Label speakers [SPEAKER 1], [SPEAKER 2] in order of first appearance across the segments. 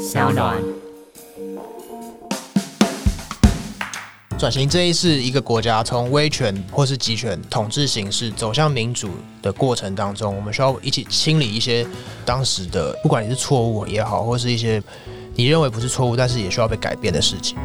[SPEAKER 1] 小暖。转型这一是一个国家从威权或是集权统治形式走向民主的过程当中，我们需要一起清理一些当时的，不管你是错误也好，或是一些你认为不是错误，但是也需要被改变的事情。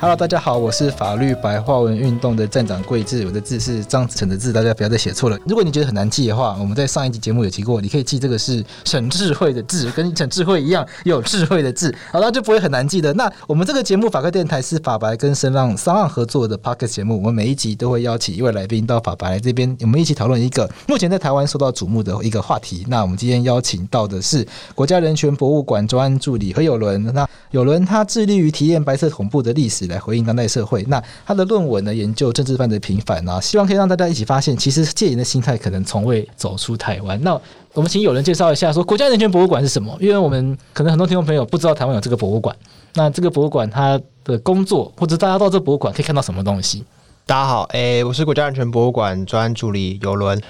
[SPEAKER 2] Hello，大家好，我是法律白话文运动的站长桂智，我的字是张子成的字，大家不要再写错了。如果你觉得很难记的话，我们在上一集节目有提过，你可以记这个是沈智慧的智，跟沈智慧一样有智慧的智，好，那就不会很难记的。那我们这个节目法客电台是法白跟声浪三浪合作的 Podcast 节目，我们每一集都会邀请一位来宾到法白这边，我们一起讨论一个目前在台湾受到瞩目的一个话题。那我们今天邀请到的是国家人权博物馆专案助理何友伦，那友伦他致力于提炼白色恐怖的历史，来回应当代社会。那他的论文呢，研究政治犯的平反啊，希望可以让大家一起发现，其实戒严的心态可能从未走出台湾。那我们请友伦介绍一下，说国家人权博物馆是什么？因为我们可能很多听众朋友不知道台湾有这个博物馆。那这个博物馆它的工作，或者大家到这博物馆可以看到什么东西？
[SPEAKER 1] 大家好，诶、我是国家人权博物馆专案助理友伦，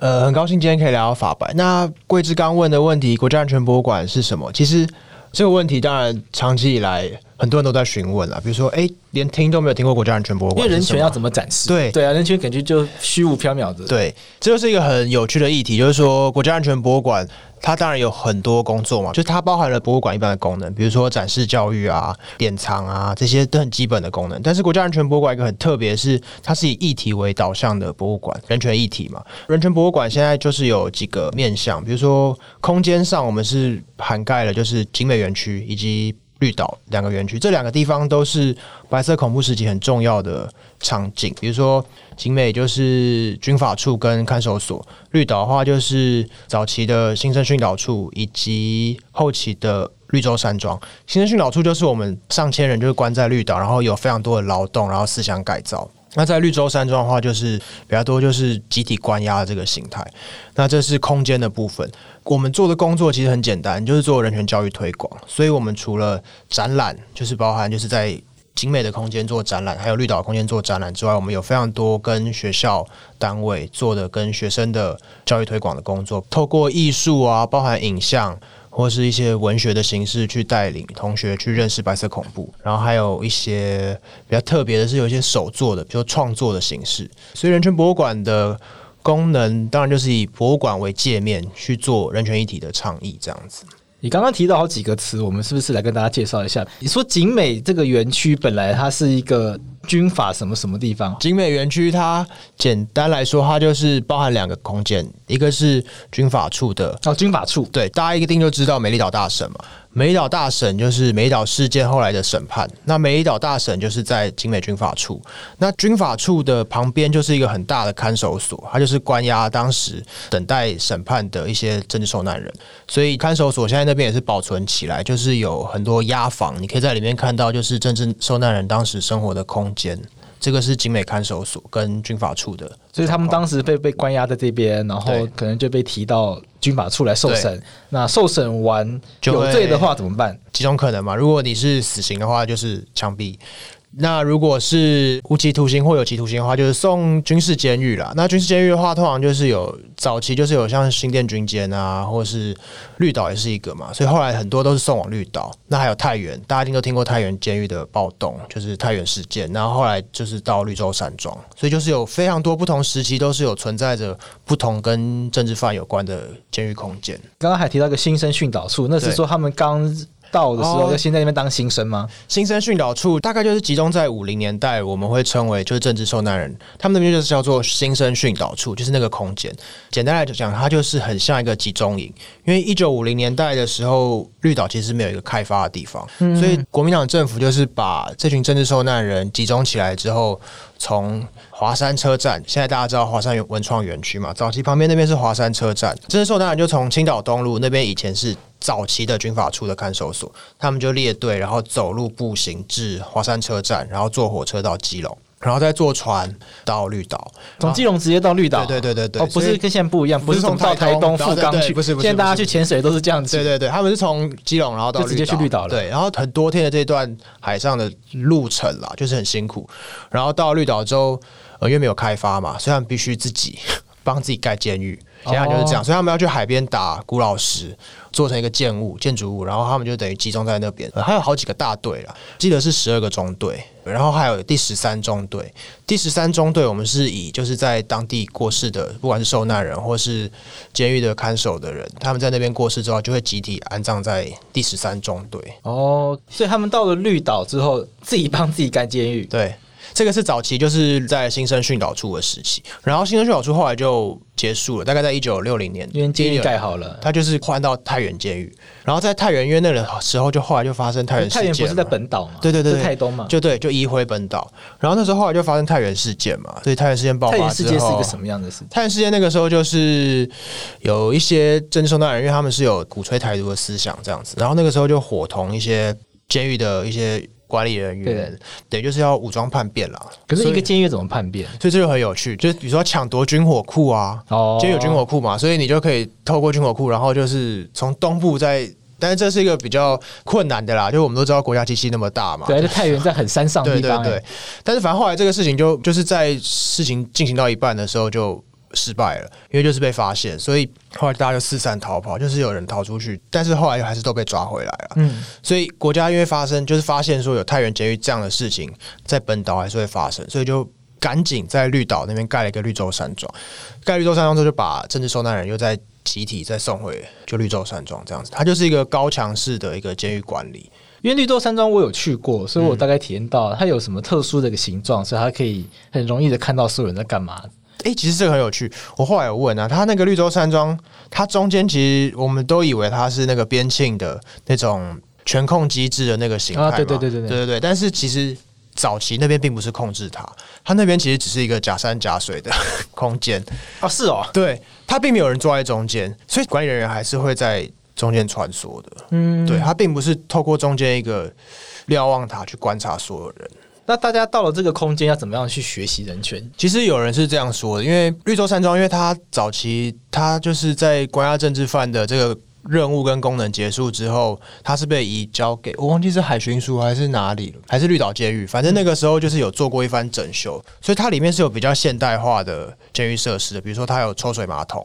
[SPEAKER 1] 呃，很高兴今天可以聊到法白。那桂枝刚问的问题，国家人权博物馆是什么？其实这个问题当然长期以来。很多人都在询问了，比如说，哎、欸，连听都没有听过国家安全博物馆，
[SPEAKER 2] 因为人权要怎么展示？
[SPEAKER 1] 对对
[SPEAKER 2] 啊，人权感觉就虚无缥缈的。
[SPEAKER 1] 对，这就是一个很有趣的议题，就是说，国家安全博物馆它当然有很多工作嘛，就它包含了博物馆一般的功能，比如说展示教育啊、典藏啊这些都很基本的功能。但是国家安全博物馆一个很特别，是它是以议题为导向的博物馆，人权议题嘛。人权博物馆现在就是有几个面向，比如说空间上，我们是涵盖了就是景美园区以及。绿岛两个园区，这两个地方都是白色恐怖时期很重要的场景。比如说，景美就是军法处跟看守所；绿岛的话就是早期的新生训导处以及后期的绿洲山庄。新生训导处就是我们上千人就是关在绿岛，然后有非常多的劳动，然后思想改造。那在绿洲山庄的话，就是比较多就是集体关押的这个形态。那这是空间的部分。我们做的工作其实很简单，就是做人权教育推广。所以我们除了展览，就是包含就是在景美的空间做展览，还有绿岛空间做展览之外，我们有非常多跟学校单位做的跟学生的教育推广的工作，透过艺术啊，包含影像。或是一些文学的形式去带领同学去认识白色恐怖，然后还有一些比较特别的是有一些手作的，比如创作的形式。所以人权博物馆的功能当然就是以博物馆为界面去做人权议题的倡议，这样子。
[SPEAKER 2] 你刚刚提到好几个词，我们是不是来跟大家介绍一下？你说景美这个园区本来它是一个军法什么什么地方？
[SPEAKER 1] 景美园区它简单来说，它就是包含两个空间，一个是军法处的
[SPEAKER 2] 哦，军法处
[SPEAKER 1] 对，大家一定就知道美丽岛大神嘛。美岛大审就是美岛事件后来的审判，那美岛大审就是在景美军法处，那军法处的旁边就是一个很大的看守所，它就是关押当时等待审判的一些政治受难人，所以看守所现在那边也是保存起来，就是有很多押房，你可以在里面看到就是政治受难人当时生活的空间。这个是警美看守所跟军法处的，
[SPEAKER 2] 所以他们当时被被关押在这边，然后可能就被提到军法处来受审。那受审完有罪的话怎么办？
[SPEAKER 1] 几种可能嘛？如果你是死刑的话，就是枪毙。那如果是无期徒刑或有期徒刑的话，就是送军事监狱啦。那军事监狱的话，通常就是有早期就是有像新店军监啊，或是绿岛也是一个嘛。所以后来很多都是送往绿岛。那还有太原，大家一定都听过太原监狱的暴动，就是太原事件。然后后来就是到绿洲山庄，所以就是有非常多不同时期都是有存在着不同跟政治犯有关的监狱空间。
[SPEAKER 2] 刚刚还提到一个新生训导处，那是说他们刚。到的时候就先在那边当新生吗？
[SPEAKER 1] 新生训导处大概就是集中在五零年代，我们会称为就是政治受难人，他们那边就是叫做新生训导处，就是那个空间。简单来讲，它就是很像一个集中营，因为一九五零年代的时候，绿岛其实没有一个开发的地方，所以国民党政府就是把这群政治受难人集中起来之后，从华山车站，现在大家知道华山文创园区嘛，早期旁边那边是华山车站，政治受难人就从青岛东路那边以前是。早期的军法处的看守所，他们就列队，然后走路步行至华山车站，然后坐火车到基隆，然后再坐船到绿岛，
[SPEAKER 2] 从基隆直接到绿岛。
[SPEAKER 1] 对对对对，
[SPEAKER 2] 哦，不是跟现在不一样，不是从到台东富冈去，不是不是。现在大家去潜水都是这样子。
[SPEAKER 1] 对对对，他们是从基隆然后到
[SPEAKER 2] 直接去绿岛了。
[SPEAKER 1] 对，然后很多天的这段海上的路程啦，就是很辛苦。然后到绿岛之后，呃，因为没有开发嘛，所以他们必须自己 帮自己盖监狱。想想就是这样，所以他们要去海边打古老石，做成一个建物、建筑物，然后他们就等于集中在那边。还有好几个大队了，记得是十二个中队，然后还有第十三中队。第十三中队我们是以就是在当地过世的，不管是受难人或是监狱的看守的人，他们在那边过世之后，就会集体安葬在第十三中队。
[SPEAKER 2] 哦，所以他们到了绿岛之后，自己帮自己盖监狱。
[SPEAKER 1] 对。这个是早期就是在新生训导处的时期，然后新生训导处后来就结束了，大概在一九六零年，
[SPEAKER 2] 因为监狱盖好了，
[SPEAKER 1] 他就是换到太原监狱，然后在太原因为那个时候就后来就发生太原事件，
[SPEAKER 2] 太原不是在本岛嘛？
[SPEAKER 1] 对对对，
[SPEAKER 2] 是台东嘛？
[SPEAKER 1] 就对，就移回本岛，然后那时候后来就发生太原事件嘛，所以太原事件爆发之后，太原事件
[SPEAKER 2] 是一个什么样的事？
[SPEAKER 1] 太原事件那个时候就是有一些政治受难人，因为他们是有鼓吹台独的思想这样子，然后那个时候就伙同一些监狱的一些。管理人员对，就是要武装叛变了。
[SPEAKER 2] 可是一个监狱怎么叛变？
[SPEAKER 1] 所以这就很有趣，就是比如说抢夺军火库啊，哦，监狱有军火库嘛，所以你就可以透过军火库，然后就是从东部在，但是这是一个比较困难的啦，就我们都知道国家机器那么大嘛，
[SPEAKER 2] 对，就太原在很山上的地方，
[SPEAKER 1] 对对对。但是反正后来这个事情就就是在事情进行到一半的时候就。失败了，因为就是被发现，所以后来大家就四散逃跑，就是有人逃出去，但是后来还是都被抓回来了。嗯，所以国家因为发生，就是发现说有太原监狱这样的事情在本岛还是会发生，所以就赶紧在绿岛那边盖了一个绿洲山庄。盖绿洲山庄之后，就把政治受难人又在集体再送回就绿洲山庄这样子。它就是一个高强式的一个监狱管理。
[SPEAKER 2] 因为绿洲山庄我有去过，所以我大概体验到它有什么特殊的一个形状，所以它可以很容易的看到所有人在干嘛。
[SPEAKER 1] 哎、欸，其实这个很有趣。我后来有问啊，他那个绿洲山庄，它中间其实我们都以为它是那个边沁的那种全控机制的那个形态嘛。
[SPEAKER 2] 对对对对对
[SPEAKER 1] 对对。但是其实早期那边并不是控制它，它那边其实只是一个假山假水的 空间
[SPEAKER 2] 啊。是哦，
[SPEAKER 1] 对，它并没有人坐在中间，所以管理人员还是会在中间穿梭的。嗯，对，它并不是透过中间一个瞭望塔去观察所有人。
[SPEAKER 2] 那大家到了这个空间要怎么样去学习人权？
[SPEAKER 1] 其实有人是这样说的，因为绿洲山庄，因为它早期它就是在关押政治犯的这个任务跟功能结束之后，它是被移交给我忘记是海巡署还是哪里了，还是绿岛监狱，反正那个时候就是有做过一番整修，所以它里面是有比较现代化的监狱设施的，比如说它有抽水马桶，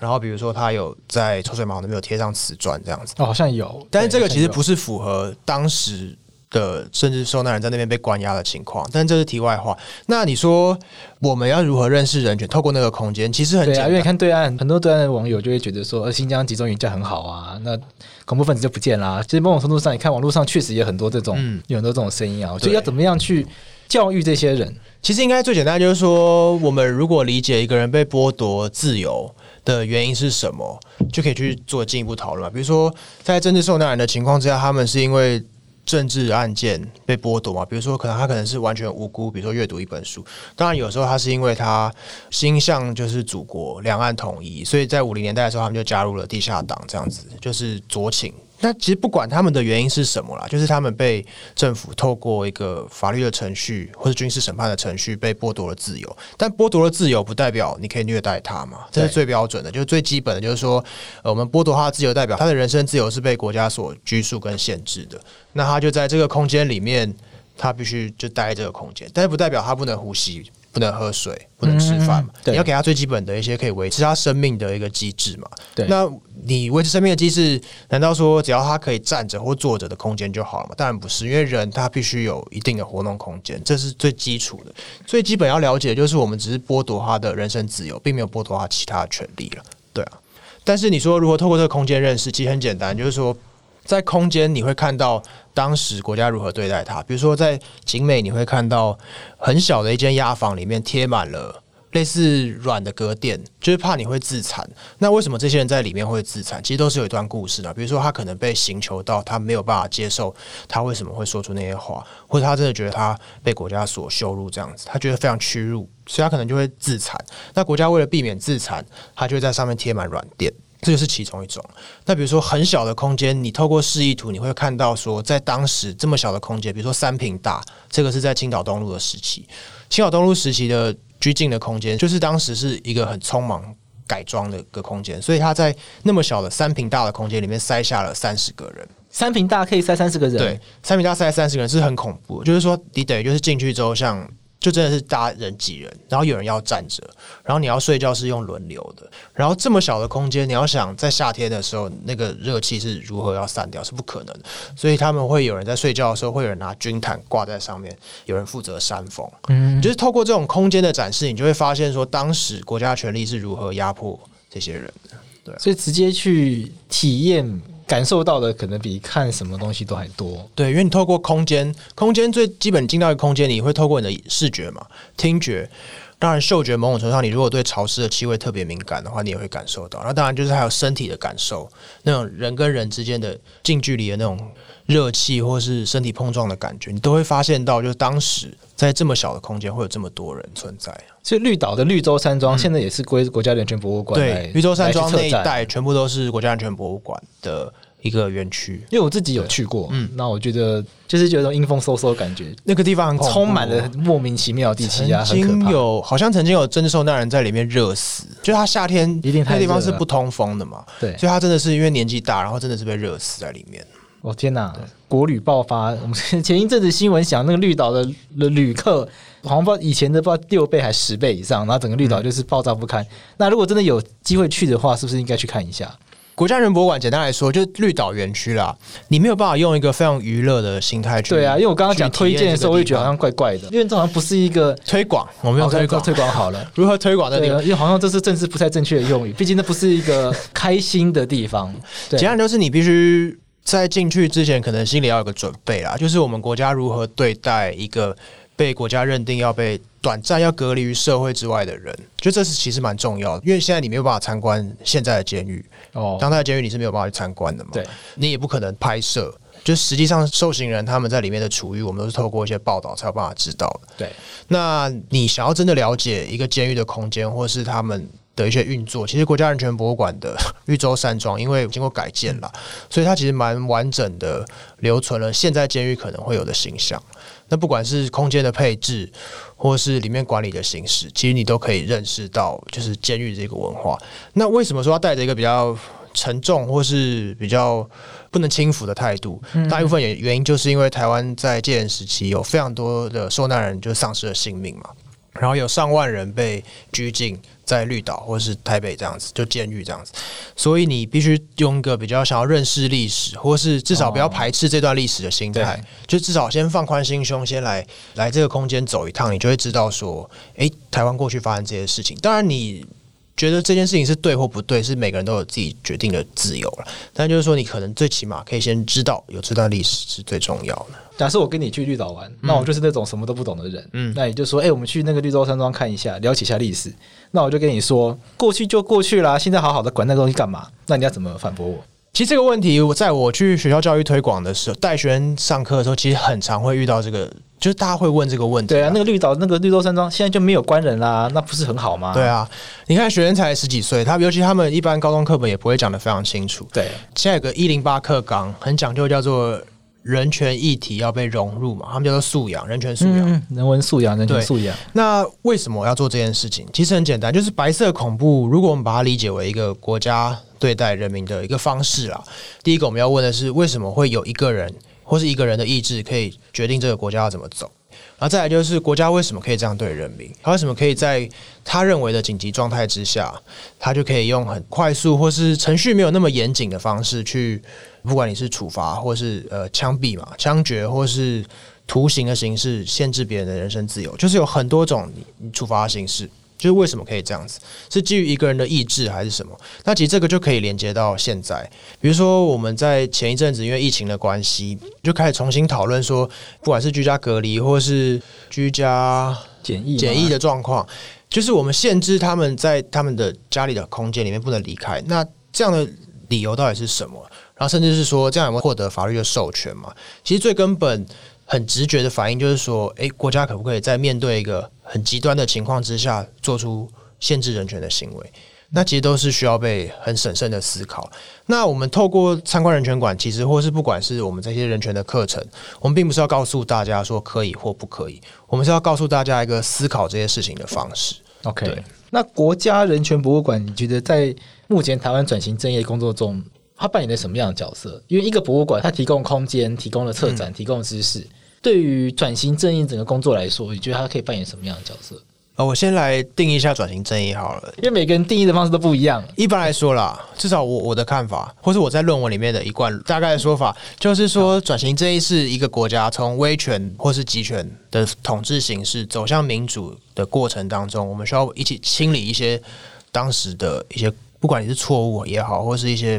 [SPEAKER 1] 然后比如说它有在抽水马桶那边有贴上瓷砖这样子，
[SPEAKER 2] 哦，好像有，
[SPEAKER 1] 但是这个其实不是符合当时。的甚至受难人在那边被关押的情况，但这是题外话。那你说我们要如何认识人权？透过那个空间，其实很简单。对啊，
[SPEAKER 2] 因为看对岸很多对岸的网友就会觉得说，呃新疆集中营这样很好啊，那恐怖分子就不见啦。其实某种程度上，你看网络上确实也有很多这种，嗯、有很多这种声音啊。所以要怎么样去教育这些人？
[SPEAKER 1] 其实应该最简单就是说，我们如果理解一个人被剥夺自由的原因是什么，就可以去做进一步讨论。比如说，在政治受难人的情况之下，他们是因为。政治案件被剥夺嘛？比如说，可能他可能是完全无辜。比如说，阅读一本书，当然有时候他是因为他心向就是祖国两岸统一，所以在五零年代的时候，他们就加入了地下党，这样子就是酌情。那其实不管他们的原因是什么啦，就是他们被政府透过一个法律的程序或者军事审判的程序被剥夺了自由。但剥夺了自由不代表你可以虐待他嘛？这是最标准的，就是最基本的，就是说，呃，我们剥夺他的自由，代表他的人身自由是被国家所拘束跟限制的。那他就在这个空间里面，他必须就待在这个空间，但是不代表他不能呼吸。不能喝水，不能吃饭嘛？你要给他最基本的一些可以维持他生命的一个机制嘛？对，那你维持生命的机制，难道说只要他可以站着或坐着的空间就好了吗？当然不是，因为人他必须有一定的活动空间，这是最基础的。最基本要了解的就是，我们只是剥夺他的人身自由，并没有剥夺他其他的权利了。对啊，但是你说如何透过这个空间认识，其实很简单，就是说。在空间你会看到当时国家如何对待他，比如说在景美你会看到很小的一间押房里面贴满了类似软的隔垫，就是怕你会自残。那为什么这些人在里面会自残？其实都是有一段故事的。比如说他可能被刑求到，他没有办法接受他为什么会说出那些话，或者他真的觉得他被国家所羞辱这样子，他觉得非常屈辱，所以他可能就会自残。那国家为了避免自残，他就会在上面贴满软垫。这就是其中一种。那比如说很小的空间，你透过示意图，你会看到说，在当时这么小的空间，比如说三平大，这个是在青岛东路的时期。青岛东路时期的拘禁的空间，就是当时是一个很匆忙改装的一个空间，所以他在那么小的三平大的空间里面塞下了三十个人。
[SPEAKER 2] 三平大可以塞三十个人？
[SPEAKER 1] 对，三平大塞三十个人是很恐怖。就是说，你等于就是进去之后，像就真的是大家人挤人，然后有人要站着，然后你要睡觉是用轮流的，然后这么小的空间，你要想在夏天的时候那个热气是如何要散掉，是不可能的。所以他们会有人在睡觉的时候，会有人拿军毯挂在上面，有人负责扇风。嗯，就是透过这种空间的展示，你就会发现说，当时国家权力是如何压迫这些人的。对，
[SPEAKER 2] 所以直接去体验。感受到的可能比看什么东西都还多。
[SPEAKER 1] 对，因为你透过空间，空间最基本进到一个空间，你会透过你的视觉嘛、听觉，当然嗅觉。某种程度上，你如果对潮湿的气味特别敏感的话，你也会感受到。那当然就是还有身体的感受，那种人跟人之间的近距离的那种热气或是身体碰撞的感觉，你都会发现到，就是当时在这么小的空间会有这么多人存在。
[SPEAKER 2] 所以绿岛的绿洲山庄现在也是归国家人权博物馆。
[SPEAKER 1] 对，绿洲山庄那一带全部都是国家人权博物馆的一个园区。因
[SPEAKER 2] 为我自己有去过，嗯，那我觉得就是觉得阴风嗖嗖的感觉，
[SPEAKER 1] 那个地方很
[SPEAKER 2] 充满了莫名其妙的地气压，
[SPEAKER 1] 曾经有好像曾经有真受难人在里面热死，就他夏天一定那地方是不通风的嘛，对，所以他真的是因为年纪大，然后真的是被热死在里面。
[SPEAKER 2] 哦天哪！国旅爆发，我们前一阵子新闻讲那个绿岛的旅客，好像不知道以前的不知道六倍还是十倍以上，然后整个绿岛就是爆炸不堪。嗯、那如果真的有机会去的话，是不是应该去看一下？
[SPEAKER 1] 国家人博物馆简单来说就是绿岛园区啦，你没有办法用一个非常娱乐的心态去。
[SPEAKER 2] 对啊，因为我刚刚讲推荐的时候，我也觉得好像怪怪的，因为这好像不是一个
[SPEAKER 1] 推广，我们用推广
[SPEAKER 2] 推广好了，
[SPEAKER 1] 如何推广的地方？
[SPEAKER 2] 因为好像这是政治不太正确的用语，毕竟那不是一个开心的地方。
[SPEAKER 1] 对，简单就是你必须。在进去之前，可能心里要有个准备啦，就是我们国家如何对待一个被国家认定要被短暂要隔离于社会之外的人，就这是其实蛮重要的，因为现在你没有办法参观现在的监狱。哦，当代监狱你是没有办法去参观的嘛，对，你也不可能拍摄，就实际上受刑人他们在里面的处遇，我们都是透过一些报道才有办法知道的，对。那你想要真的了解一个监狱的空间，或是他们。的一些运作，其实国家人权博物馆的绿洲山庄，因为经过改建了，所以它其实蛮完整的留存了现在监狱可能会有的形象。那不管是空间的配置，或是里面管理的形式，其实你都可以认识到，就是监狱这个文化。那为什么说要带着一个比较沉重或是比较不能轻浮的态度？大部分原原因就是因为台湾在戒严时期有非常多的受难人就丧失了性命嘛，然后有上万人被拘禁。在绿岛或是台北这样子，就监狱这样子，所以你必须用一个比较想要认识历史，或是至少不要排斥这段历史的心态，哦、就至少先放宽心胸，先来来这个空间走一趟，你就会知道说，诶、欸，台湾过去发生这些事情。当然你。觉得这件事情是对或不对，是每个人都有自己决定的自由了。但就是说，你可能最起码可以先知道有这段历史是最重要的。
[SPEAKER 2] 假设我跟你去绿岛玩，那我就是那种什么都不懂的人。嗯，那你就说，哎、欸，我们去那个绿洲山庄看一下，了解一下历史。那我就跟你说，过去就过去啦，现在好好的管那个东西干嘛？那你要怎么反驳我？
[SPEAKER 1] 其实这个问题，我在我去学校教育推广的时候，带学生上课的时候，其实很常会遇到这个。就是大家会问这个问题，
[SPEAKER 2] 对啊，那个绿岛那个绿洲山庄现在就没有关人啦，那不是很好吗？
[SPEAKER 1] 对啊，你看学生才十几岁，他尤其他们一般高中课本也不会讲的非常清楚。对，现在有个一零八课纲，很讲究叫做人权议题要被融入嘛，他们叫做素养，人权素养、嗯，
[SPEAKER 2] 人文素养，人权素养。
[SPEAKER 1] 那为什么我要做这件事情？其实很简单，就是白色恐怖，如果我们把它理解为一个国家对待人民的一个方式啦，第一个我们要问的是，为什么会有一个人？或是一个人的意志可以决定这个国家要怎么走，然后再来就是国家为什么可以这样对人民？他为什么可以在他认为的紧急状态之下，他就可以用很快速或是程序没有那么严谨的方式去，不管你是处罚或是呃枪毙嘛、枪决或是徒刑的形式，限制别人的人身自由，就是有很多种你处罚的形式。就是为什么可以这样子？是基于一个人的意志还是什么？那其实这个就可以连接到现在。比如说，我们在前一阵子因为疫情的关系，就开始重新讨论说，不管是居家隔离或是居家检疫检疫的状况，就是我们限制他们在他们的家里的空间里面不能离开。那这样的理由到底是什么？然后甚至是说，这样有没有获得法律的授权嘛？其实最根本。很直觉的反应就是说，诶，国家可不可以在面对一个很极端的情况之下，做出限制人权的行为？那其实都是需要被很审慎的思考。那我们透过参观人权馆，其实或是不管是我们这些人权的课程，我们并不是要告诉大家说可以或不可以，我们是要告诉大家一个思考这些事情的方式。
[SPEAKER 2] OK，那国家人权博物馆，你觉得在目前台湾转型正义工作中，它扮演了什么样的角色？因为一个博物馆，它提供空间，提供了策展，提供了知识。对于转型正义整个工作来说，你觉得他可以扮演什么样的角色？
[SPEAKER 1] 呃，我先来定义一下转型正义好了，
[SPEAKER 2] 因为每个人定义的方式都不一样。
[SPEAKER 1] 一般来说啦，至少我我的看法，或是我在论文里面的一贯大概的说法，就是说转型正义是一个国家从威权或是集权的统治形式走向民主的过程当中，我们需要一起清理一些当时的一些，不管你是错误也好，或是一些。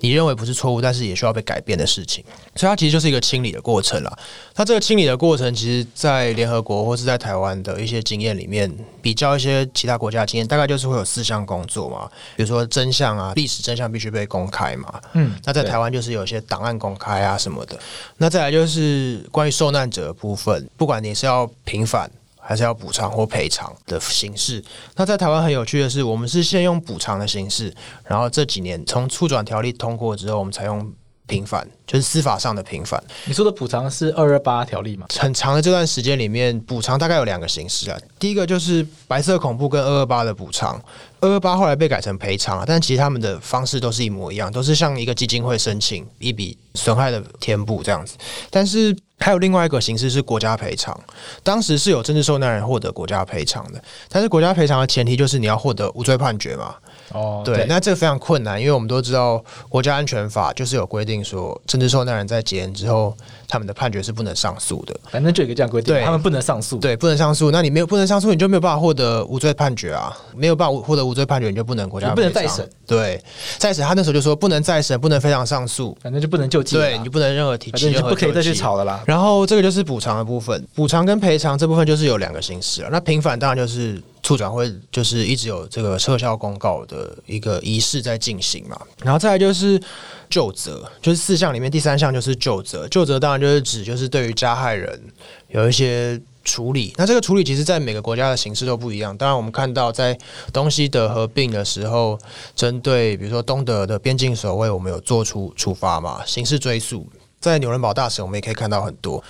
[SPEAKER 1] 你认为不是错误，但是也需要被改变的事情，所以它其实就是一个清理的过程了。它这个清理的过程，其实，在联合国或是在台湾的一些经验里面，比较一些其他国家的经验，大概就是会有四项工作嘛，比如说真相啊，历史真相必须被公开嘛。嗯，那在台湾就是有一些档案公开啊什么的。那再来就是关于受难者的部分，不管你是要平反。还是要补偿或赔偿的形式。那在台湾很有趣的是，我们是先用补偿的形式，然后这几年从促转条例通过之后，我们才用平反，就是司法上的平反。
[SPEAKER 2] 你说的补偿是二二八条例吗？
[SPEAKER 1] 很长的这段时间里面，补偿大概有两个形式啊。第一个就是白色恐怖跟二二八的补偿，二二八后来被改成赔偿，但其实他们的方式都是一模一样，都是向一个基金会申请一笔损害的填补这样子。但是还有另外一个形式是国家赔偿，当时是有政治受难人获得国家赔偿的，但是国家赔偿的前提就是你要获得无罪判决嘛。哦，对，对，那这个非常困难，因为我们都知道国家安全法就是有规定说，政治受难人在解严之后，他们的判决是不能上诉的。
[SPEAKER 2] 反正就有一个这样规定，他们不能上诉，
[SPEAKER 1] 对，不能上诉。那你没有不能上诉，你就没有办法获得无罪判决啊，没有办法获得无罪判决，你就不能国家
[SPEAKER 2] 不能再审。
[SPEAKER 1] 对，再审，他那时候就说不能再审，不能非常上诉，
[SPEAKER 2] 反正就不能救济，
[SPEAKER 1] 对，你就不能任何提起，
[SPEAKER 2] 你就不可以再去吵了啦。
[SPEAKER 1] 然后这个就是补偿的部分，补偿跟赔偿这部分就是有两个形式了。那平反当然就是。促转会就是一直有这个撤销公告的一个仪式在进行嘛，然后再来就是旧责，就是四项里面第三项就是旧责。旧责当然就是指就是对于加害人有一些处理。那这个处理其实在每个国家的形式都不一样。当然我们看到在东西德合并的时候，针对比如说东德的边境守卫，我们有做出处罚嘛，刑事追诉。在纽伦堡大审，我们也可以看到很多。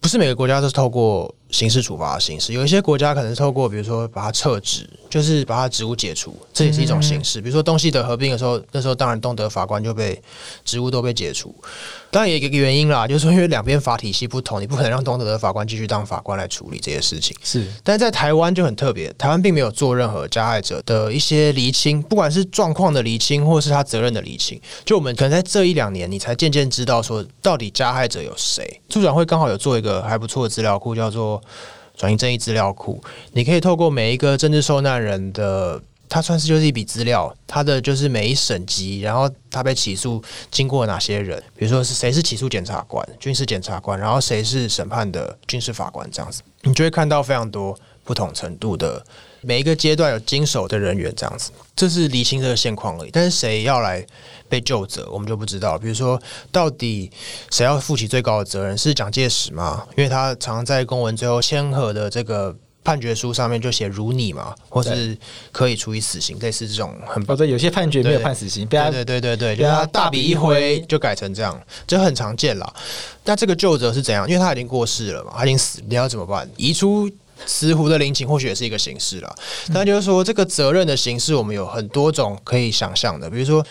[SPEAKER 1] 不是每个国家都是透过刑事处罚的形式，有一些国家可能是透过，比如说把它撤职，就是把它职务解除，这也是一种形式。比如说东西德合并的时候，那时候当然东德法官就被职务都被解除。当然也有一个原因啦，就是说因为两边法体系不同，你不可能让东德的法官继续当法官来处理这些事情。
[SPEAKER 2] 是，
[SPEAKER 1] 但是在台湾就很特别，台湾并没有做任何加害者的一些厘清，不管是状况的厘清，或是他责任的厘清。就我们可能在这一两年，你才渐渐知道说到底加害者有谁。助长会刚好有做一个还不错的资料库，叫做转型正义资料库，你可以透过每一个政治受难人的。他算是就是一笔资料，他的就是每一审级，然后他被起诉经过哪些人，比如说是谁是起诉检察官、军事检察官，然后谁是审判的军事法官这样子，你就会看到非常多不同程度的每一个阶段有经手的人员这样子，这是厘清这个现况而已。但是谁要来被救责，我们就不知道。比如说，到底谁要负起最高的责任？是蒋介石吗？因为他常常在公文最后签核的这个。判决书上面就写如你嘛，或是可以处以死刑，类似这种很。
[SPEAKER 2] 哦，对，有些判决没有判死刑，
[SPEAKER 1] 对对对对对，就是他大笔一挥就改成这样，这很常见了。那这个究责是怎样？因为他已经过世了嘛，他已经死，你要怎么办？移出慈湖的陵寝或许也是一个形式了。那就是说，这个责任的形式，我们有很多种可以想象的，比如说，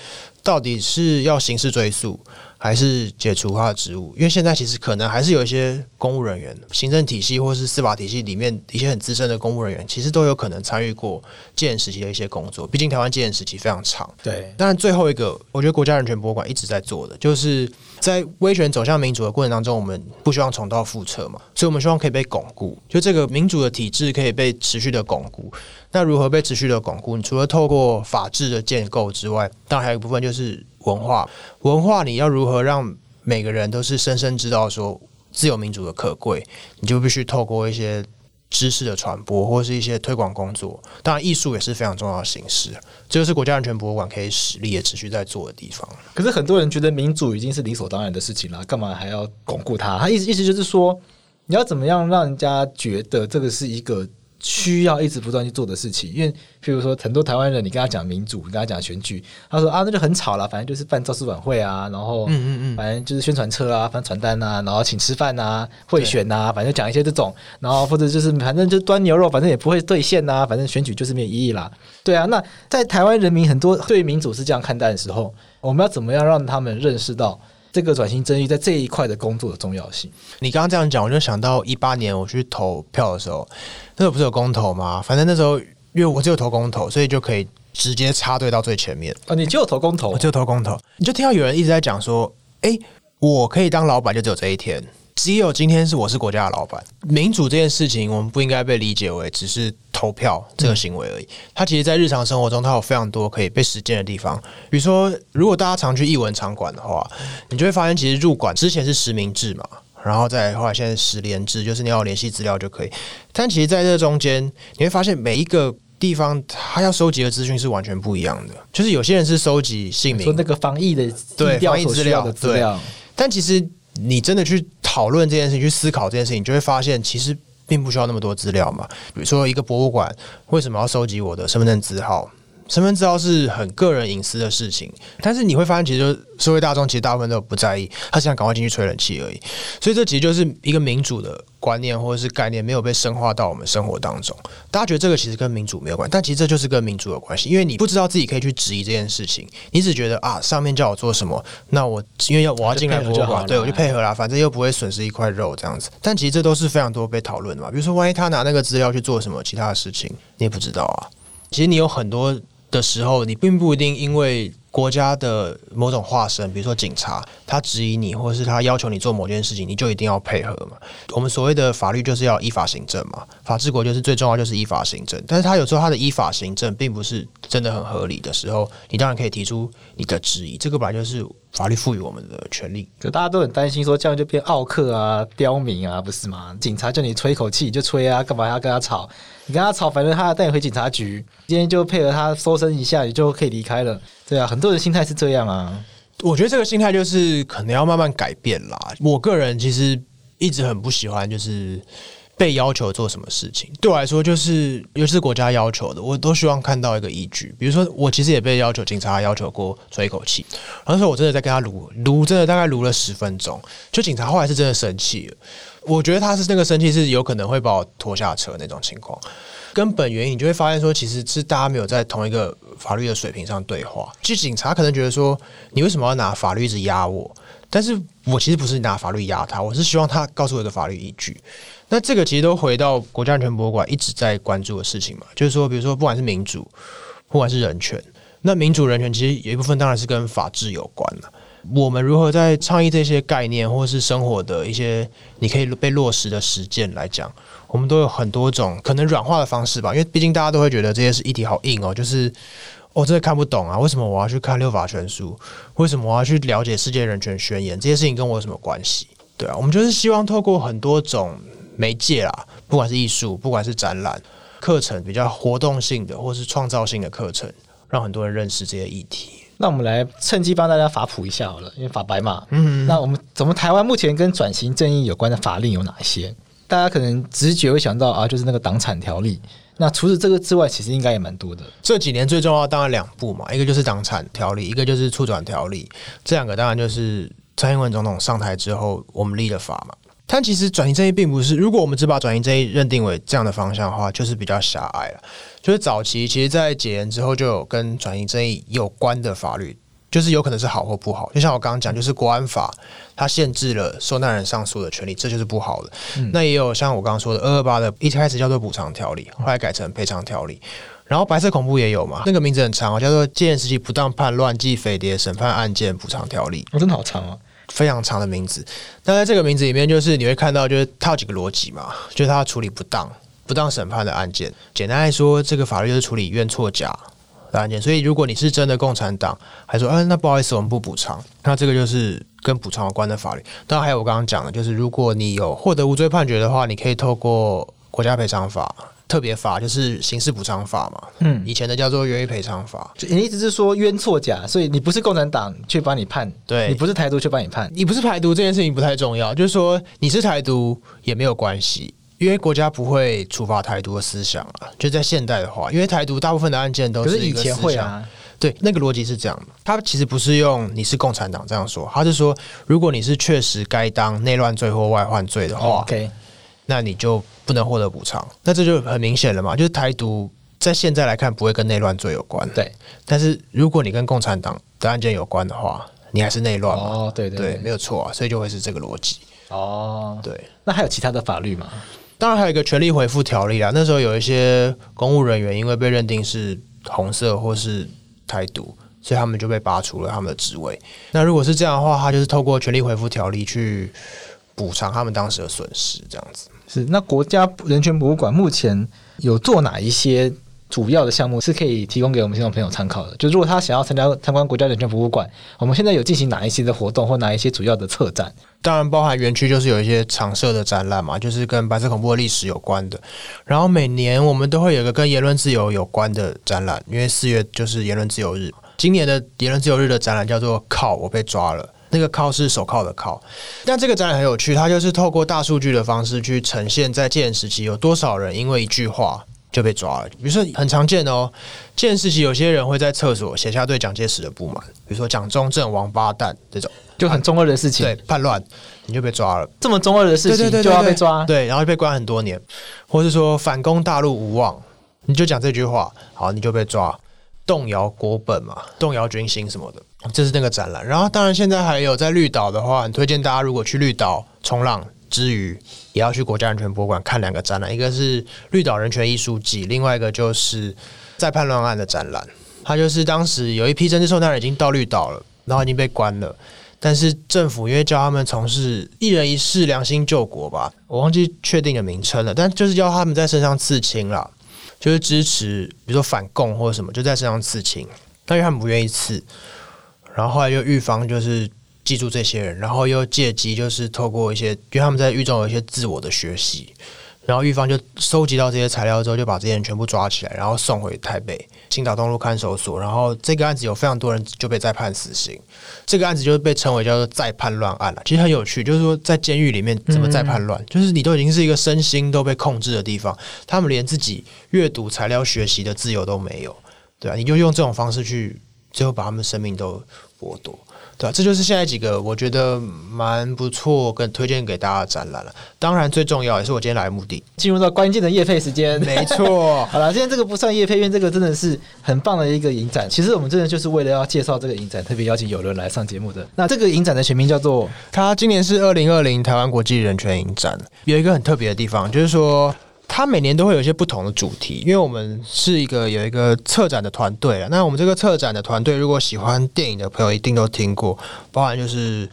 [SPEAKER 1] 到底是要刑事追诉。还是解除他的职务，因为现在其实可能还是有一些公务人员、行政体系或是司法体系里面一些很资深的公务人员，其实都有可能参与过戒严时期的一些工作。毕竟台湾戒严时期非常长。
[SPEAKER 2] 对，
[SPEAKER 1] 当然最后一个，我觉得国家人权博物馆一直在做的，就是在威权走向民主的过程当中，我们不希望重蹈覆辙嘛，所以我们希望可以被巩固，就这个民主的体制可以被持续的巩固。那如何被持续的巩固？你除了透过法治的建构之外，当然还有一部分就是。文化，文化，你要如何让每个人都是深深知道说自由民主的可贵？你就必须透过一些知识的传播，或是一些推广工作。当然，艺术也是非常重要的形式。这就是国家人权博物馆可以实力也持续在做的地方。
[SPEAKER 2] 可是很多人觉得民主已经是理所当然的事情了，干嘛还要巩固它？他意思意思就是说，你要怎么样让人家觉得这个是一个。需要一直不断去做的事情，因为譬如说很多台湾人，你跟他讲民主，你跟他讲选举，他说啊，那就很吵了，反正就是办造势晚会啊，然后嗯嗯嗯，反正就是宣传车啊，发传单啊，然后请吃饭啊，贿选啊，反正讲一些这种，然后或者就是反正就端牛肉，反正也不会兑现呐，反正选举就是没有意义啦。对啊，那在台湾人民很多对民主是这样看待的时候，我们要怎么样让他们认识到这个转型正义在这一块的工作的重要性。
[SPEAKER 1] 你刚刚这样讲，我就想到一八年我去投票的时候，那时候不是有公投吗？反正那时候因为我只有投公投，所以就可以直接插队到最前面。
[SPEAKER 2] 啊，你就有投公投，
[SPEAKER 1] 我就投公投，你就听到有人一直在讲说，哎，我可以当老板，就只有这一天。只有今天是我是国家的老板，民主这件事情，我们不应该被理解为只是投票这个行为而已。它其实，在日常生活中，它有非常多可以被实践的地方。比如说，如果大家常去艺文场馆的话，你就会发现，其实入馆之前是实名制嘛，然后再后来现在实联制，就是你要联系资料就可以。但其实，在这中间，你会发现每一个地方，它要收集的资讯是完全不一样的。就是有些人是收集姓名，
[SPEAKER 2] 说那个防疫的
[SPEAKER 1] 对防疫资料
[SPEAKER 2] 的资料，
[SPEAKER 1] 但其实。你真的去讨论这件事情，去思考这件事情，你就会发现其实并不需要那么多资料嘛。比如说，一个博物馆为什么要收集我的身份证字号？身份证号是很个人隐私的事情，但是你会发现，其实就社会大众其实大部分都不在意，他想赶快进去吹冷气而已。所以这其实就是一个民主的观念或者是概念没有被深化到我们生活当中。大家觉得这个其实跟民主没有关，但其实这就是跟民主有关系，因为你不知道自己可以去质疑这件事情，你只觉得啊，上面叫我做什么，那我因为要我要进来博物馆，对我就配合啦，反正又不会损失一块肉这样子。但其实这都是非常多被讨论的嘛。比如说，万一他拿那个资料去做什么其他的事情，你也不知道啊。其实你有很多。的时候，你并不一定因为国家的某种化身，比如说警察，他质疑你，或者是他要求你做某件事情，你就一定要配合嘛。我们所谓的法律就是要依法行政嘛，法治国就是最重要就是依法行政。但是他有时候他的依法行政并不是真的很合理的时候，你当然可以提出你的质疑，这个本来就是法律赋予我们的权利。
[SPEAKER 2] 可大家都很担心说这样就变奥克啊、刁民啊，不是吗？警察叫你吹口气你就吹啊，干嘛要跟他吵？你跟他吵，反正他要带你回警察局，今天就配合他搜身一下，你就可以离开了。对啊，很多人心态是这样啊。
[SPEAKER 1] 我觉得这个心态就是可能要慢慢改变啦。我个人其实一直很不喜欢，就是被要求做什么事情。对我来说，就是尤其是国家要求的，我都希望看到一个依据。比如说，我其实也被要求，警察要求过吹一口气，然后说我真的在跟他撸撸，真的大概撸了十分钟，就警察后来是真的生气了。我觉得他是那个生气是有可能会把我拖下车那种情况，根本原因你就会发现说，其实是大家没有在同一个法律的水平上对话。其实警察可能觉得说，你为什么要拿法律一直压我？但是我其实不是拿法律压他，我是希望他告诉我一个法律依据。那这个其实都回到国家安全博物馆一直在关注的事情嘛，就是说，比如说不管是民主，不管是人权，那民主人权其实有一部分当然是跟法治有关了。我们如何在倡议这些概念，或是生活的一些你可以被落实的实践来讲，我们都有很多种可能软化的方式吧。因为毕竟大家都会觉得这些是议题好硬哦，就是我真的看不懂啊，为什么我要去看六法全书？为什么我要去了解世界人权宣言？这些事情跟我有什么关系？对啊，我们就是希望透过很多种媒介啦，不管是艺术，不管是展览、课程，比较活动性的或是创造性的课程，让很多人认识这些议题。
[SPEAKER 2] 那我们来趁机帮大家法普一下好了，因为法白嘛。嗯，那我们怎么台湾目前跟转型正义有关的法令有哪些？大家可能直觉会想到啊，就是那个党产条例。那除了这个之外，其实应该也蛮多的。
[SPEAKER 1] 这几年最重要当然两部嘛，一个就是党产条例，一个就是促转条例。这两个当然就是蔡英文总统上台之后我们立的法嘛。但其实转型正义并不是，如果我们只把转型正义认定为这样的方向的话，就是比较狭隘了。就是早期其实，在解严之后，就有跟转型正义有关的法律，就是有可能是好或不好。就像我刚刚讲，就是国安法，它限制了受难人上诉的权利，这就是不好的。嗯、那也有像我刚刚说的二二八的，一开始叫做补偿条例，后来改成赔偿条例。然后白色恐怖也有嘛，那个名字很长，叫做戒严时期不当叛乱暨匪谍审判案件补偿条例。
[SPEAKER 2] 我、哦、真的好长啊！
[SPEAKER 1] 非常长的名字，那在这个名字里面，就是你会看到，就是它有几个逻辑嘛，就是它处理不当、不当审判的案件。简单来说，这个法律就是处理冤错假的案件。所以，如果你是真的共产党，还说，嗯，那不好意思，我们不补偿，那这个就是跟补偿有关的法律。当然，还有我刚刚讲的，就是如果你有获得无罪判决的话，你可以透过国家赔偿法。特别法就是刑事补偿法嘛，嗯，以前的叫做冤狱赔偿法。
[SPEAKER 2] 你意思是说冤错假，所以你不是共产党去帮你判，
[SPEAKER 1] 对，
[SPEAKER 2] 你不是台独去帮你判，
[SPEAKER 1] 你不是台独这件事情不太重要，就是说你是台独也没有关系，因为国家不会处罚台独的思想啊。就在现代的话，因为台独大部分的案件都是以前会啊，对，那个逻辑是这样的，他其实不是用你是共产党这样说，他是说如果你是确实该当内乱罪或外患罪的话。那你就不能获得补偿，那这就很明显了嘛。就是台独在现在来看不会跟内乱罪有关，
[SPEAKER 2] 对。
[SPEAKER 1] 但是如果你跟共产党的案件有关的话，你还是内乱嘛。
[SPEAKER 2] 哦，对
[SPEAKER 1] 对没有错啊，所以就会是这个逻辑。
[SPEAKER 2] 哦，
[SPEAKER 1] 对。
[SPEAKER 2] 那还有其他的法律吗？
[SPEAKER 1] 当然还有一个权利回复条例啊。那时候有一些公务人员因为被认定是红色或是台独，所以他们就被拔除了他们的职位。那如果是这样的话，他就是透过权利回复条例去补偿他们当时的损失，这样子。
[SPEAKER 2] 是。那国家人权博物馆目前有做哪一些？主要的项目是可以提供给我们听众朋友参考的。就如果他想要参加参观国家人权博物馆，我们现在有进行哪一些的活动，或哪一些主要的策展？
[SPEAKER 1] 当然，包含园区就是有一些常设的展览嘛，就是跟白色恐怖的历史有关的。然后每年我们都会有一个跟言论自由有关的展览，因为四月就是言论自由日。今年的言论自由日的展览叫做“靠”，我被抓了。那个“铐”是手铐的“铐”。但这个展览很有趣，它就是透过大数据的方式去呈现，在戒严时期有多少人因为一句话。就被抓了。比如说很常见哦，这件事情有些人会在厕所写下对蒋介石的不满，比如说蒋中正王八蛋这种，
[SPEAKER 2] 就很中二的事情。
[SPEAKER 1] 对，叛乱你就被抓了。
[SPEAKER 2] 这么中二的事情就要被抓，
[SPEAKER 1] 对，然后就被关很多年。或是说反攻大陆无望，你就讲这句话，好，你就被抓。动摇国本嘛，动摇军心什么的，这是那个展览。然后当然现在还有在绿岛的话，很推荐大家如果去绿岛冲浪。之余，也要去国家人权博物馆看两个展览，一个是绿岛人权艺术季，另外一个就是在叛乱案的展览。他就是当时有一批政治受难人已经到绿岛了，然后已经被关了，但是政府因为叫他们从事一人一事良心救国吧，我忘记确定的名称了，但就是叫他们在身上刺青了，就是支持，比如说反共或者什么，就在身上刺青，但是他们不愿意刺，然后后来又预防就是。记住这些人，然后又借机就是透过一些，因为他们在狱中有一些自我的学习，然后狱方就收集到这些材料之后，就把这些人全部抓起来，然后送回台北青岛东路看守所。然后这个案子有非常多人就被再判死刑，这个案子就是被称为叫做再叛乱案了。其实很有趣，就是说在监狱里面怎么再叛乱，就是你都已经是一个身心都被控制的地方，他们连自己阅读材料学习的自由都没有，对啊，你就用这种方式去最后把他们生命都剥夺。对啊，这就是现在几个我觉得蛮不错，跟推荐给大家的展览了。当然，最重要也是我今天来的目的。
[SPEAKER 2] 进入到关键的夜配时间，
[SPEAKER 1] 没错。
[SPEAKER 2] 好了，今天这个不算夜配，因为这个真的是很棒的一个影展。其实我们真的就是为了要介绍这个影展，特别邀请有人来上节目的。那这个影展的全名叫做……
[SPEAKER 1] 它今年是二零二零台湾国际人权影展，有一个很特别的地方，就是说。它每年都会有一些不同的主题，因为我们是一个有一个策展的团队啊。那我们这个策展的团队，如果喜欢电影的朋友一定都听过，包含就是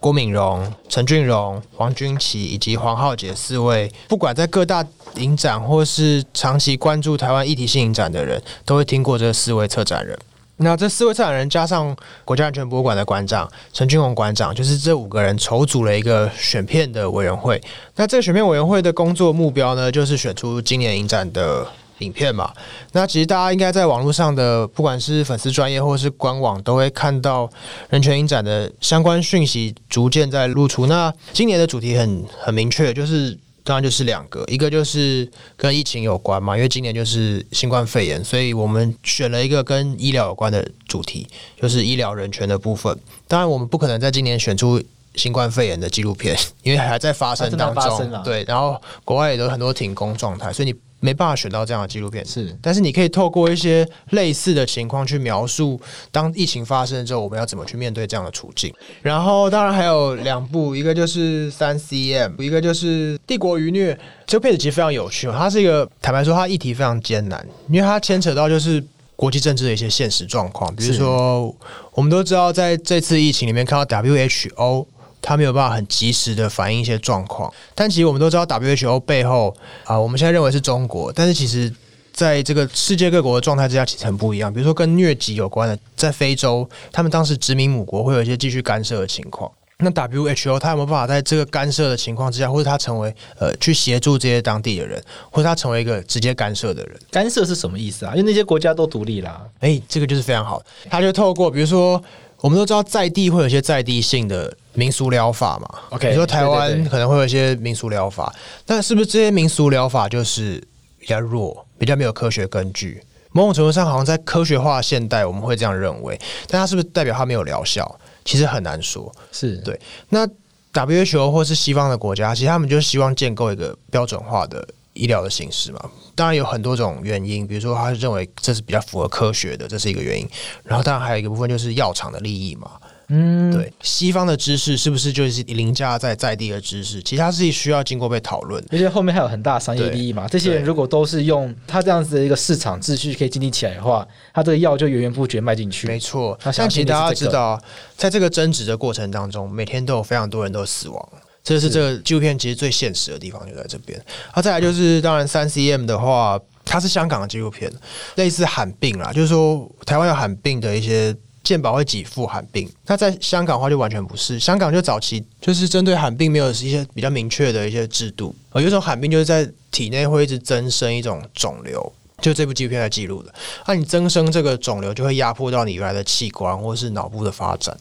[SPEAKER 1] 郭敏荣、陈俊荣、黄君琪以及黄浩杰四位，不管在各大影展或是长期关注台湾议题性影展的人，都会听过这四位策展人。那这四位策展人加上国家安全博物馆的馆长陈俊宏馆长，就是这五个人筹组了一个选片的委员会。那这个选片委员会的工作目标呢，就是选出今年影展的影片嘛。那其实大家应该在网络上的，不管是粉丝专业或是官网，都会看到人权影展的相关讯息逐渐在露出。那今年的主题很很明确，就是。当然就是两个，一个就是跟疫情有关嘛，因为今年就是新冠肺炎，所以我们选了一个跟医疗有关的主题，就是医疗人权的部分。当然，我们不可能在今年选出新冠肺炎的纪录片，因为还在发生当中。对，然后国外也有很多停工状态，所以你。没办法选到这样的纪录片，是，但是你可以透过一些类似的情况去描述，当疫情发生之后，我们要怎么去面对这样的处境。然后，当然还有两部，一个就是三 CM，一个就是帝国余虐。这个片子其实非常有趣，它是一个坦白说，它议题非常艰难，因为它牵扯到就是国际政治的一些现实状况，比如说，我们都知道在这次疫情里面看到 WHO。他没有办法很及时的反映一些状况，但其实我们都知道 WHO 背后啊，我们现在认为是中国，但是其实在这个世界各国的状态之下，其实很不一样。比如说跟疟疾有关的，在非洲，他们当时殖民母国会有一些继续干涉的情况。那 WHO 他有没有办法在这个干涉的情况之下，或者他成为呃去协助这些当地的人，或者他成为一个直接干涉的人？
[SPEAKER 2] 干涉是什么意思啊？因为那些国家都独立啦。
[SPEAKER 1] 诶，这个就是非常好，他就透过比如说。我们都知道在地会有一些在地性的民俗疗法嘛，OK，你说台湾可能会有一些民俗疗法，但是不是这些民俗疗法就是比较弱，比较没有科学根据？某种程度上，好像在科学化现代我们会这样认为，但它是不是代表它没有疗效？其实很难说。是对。那 WHO 或是西方的国家，其实他们就希望建构一个标准化的医疗的形式嘛。当然有很多种原因，比如说他认为这是比较符合科学的，这是一个原因。然后当然还有一个部分就是药厂的利益嘛，
[SPEAKER 2] 嗯，
[SPEAKER 1] 对，西方的知识是不是就是凌驾在在地的知识？其实它是需要经过被讨论，
[SPEAKER 2] 而且后面还有很大商业利益嘛。这些人如果都是用他这样子的一个市场秩序可以建立起来的话，他这个药就源源不绝卖进去。
[SPEAKER 1] 没错，像其实大家知道，在这个争执的过程当中，每天都有非常多人都死亡。这是这个纪录片其实最现实的地方，就在这边。啊，再来就是，当然三 CM 的话，它是香港的纪录片，类似罕病啦，就是说台湾有罕病的一些健保会给付罕病，那在香港的话就完全不是。香港就早期就是针对罕病没有一些比较明确的一些制度，而有一种罕病就是在体内会一直增生一种肿瘤。就这部纪录片来记录的，那、你增生这个肿瘤就会压迫到你原来的器官或是脑部的发展。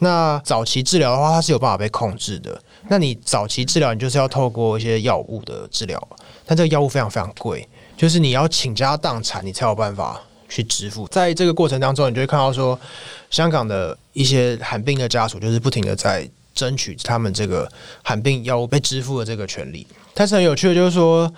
[SPEAKER 1] 那早期治疗的话，它是有办法被控制的。那你早期治疗，你就是要透过一些药物的治疗，但这个药物非常非常贵，就是你要倾家荡产，你才有办法去支付。在这个过程当中，你就会看到说，香港的一些罕病的家属就是不停的在争取他们这个罕病药物被支付的这个权利。但是很有趣的，就是说。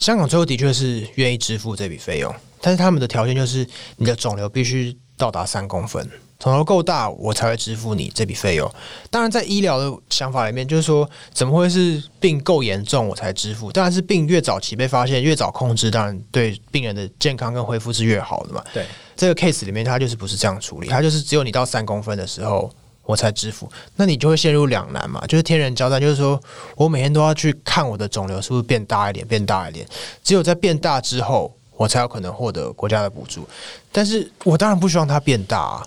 [SPEAKER 1] 香港最后的确是愿意支付这笔费用，但是他们的条件就是你的肿瘤必须到达三公分，肿瘤够大，我才会支付你这笔费用。当然，在医疗的想法里面，就是说怎么会是病够严重我才支付？当然是病越早期被发现，越早控制，当然对病人的健康跟恢复是越好的嘛。
[SPEAKER 2] 对，
[SPEAKER 1] 这个 case 里面，它就是不是这样处理，它就是只有你到三公分的时候。我才支付，那你就会陷入两难嘛，就是天人交战，就是说我每天都要去看我的肿瘤是不是变大一点，变大一点，只有在变大之后，我才有可能获得国家的补助。但是我当然不希望它变大啊，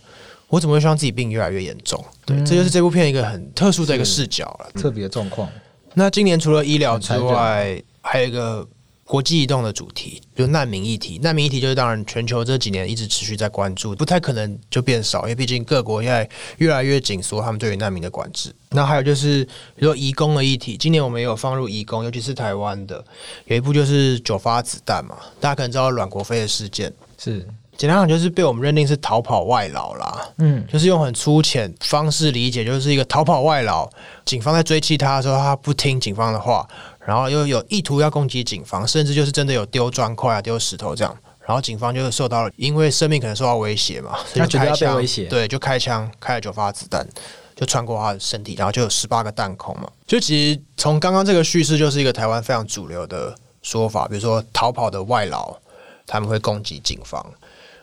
[SPEAKER 1] 我怎么会希望自己病越来越严重？对，这就是这部片一个很特殊的一个视角了，
[SPEAKER 2] 特别状况。
[SPEAKER 1] 那今年除了医疗之外，还有一个。国际移动的主题，比如难民议题，难民议题就是当然全球这几年一直持续在关注，不太可能就变少，因为毕竟各国现在越来越紧缩他们对于难民的管制。那还有就是，比如说移工的议题，今年我们也有放入移工，尤其是台湾的有一部就是《九发子弹》嘛，大家可能知道阮国飞的事件，
[SPEAKER 2] 是
[SPEAKER 1] 简单讲就是被我们认定是逃跑外劳啦，嗯，就是用很粗浅方式理解，就是一个逃跑外劳，警方在追击他的时候，他不听警方的话。然后又有意图要攻击警方，甚至就是真的有丢砖块啊、丢石头这样。然后警方就是受到了，因为生命可能受到威胁嘛，就开枪，对，就开枪，开了九发子弹，就穿过他的身体，然后就有十八个弹孔嘛。就其实从刚刚这个叙事，就是一个台湾非常主流的说法，比如说逃跑的外劳他们会攻击警方，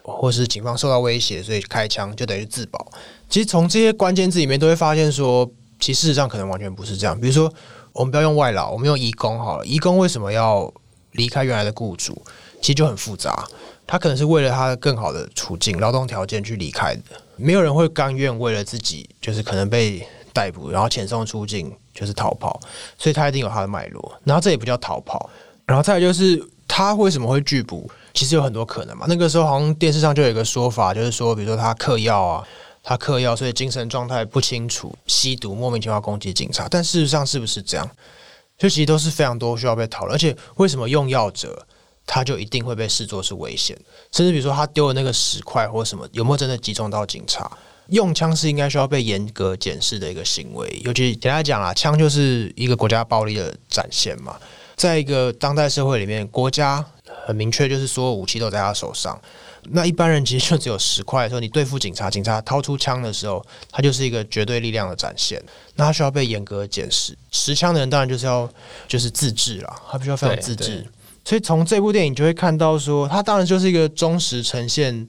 [SPEAKER 1] 或是警方受到威胁，所以开枪就等于自保。其实从这些关键字里面都会发现说，其实事实上可能完全不是这样。比如说。我们不要用外劳，我们用移工好了。移工为什么要离开原来的雇主？其实就很复杂。他可能是为了他更好的处境、劳动条件去离开的。没有人会甘愿为了自己，就是可能被逮捕，然后遣送出境，就是逃跑。所以他一定有他的脉络。然后这也不叫逃跑。然后再就是他为什么会拒捕？其实有很多可能嘛。那个时候好像电视上就有一个说法，就是说，比如说他嗑药啊。他嗑药，所以精神状态不清楚，吸毒，莫名其妙攻击警察。但事实上是不是这样？就其实都是非常多需要被讨论。而且为什么用药者他就一定会被视作是危险？甚至比如说他丢的那个石块或什么，有没有真的击中到警察？用枪是应该需要被严格检视的一个行为。尤其简单讲啊，枪就是一个国家暴力的展现嘛。在一个当代社会里面，国家很明确就是所有武器都在他手上。那一般人其实就只有十块的时候，你对付警察，警察掏出枪的时候，他就是一个绝对力量的展现。那他需要被严格检视。持枪的人当然就是要就是自制了，他必须要非常自制。所以从这部电影就会看到说，他当然就是一个忠实呈现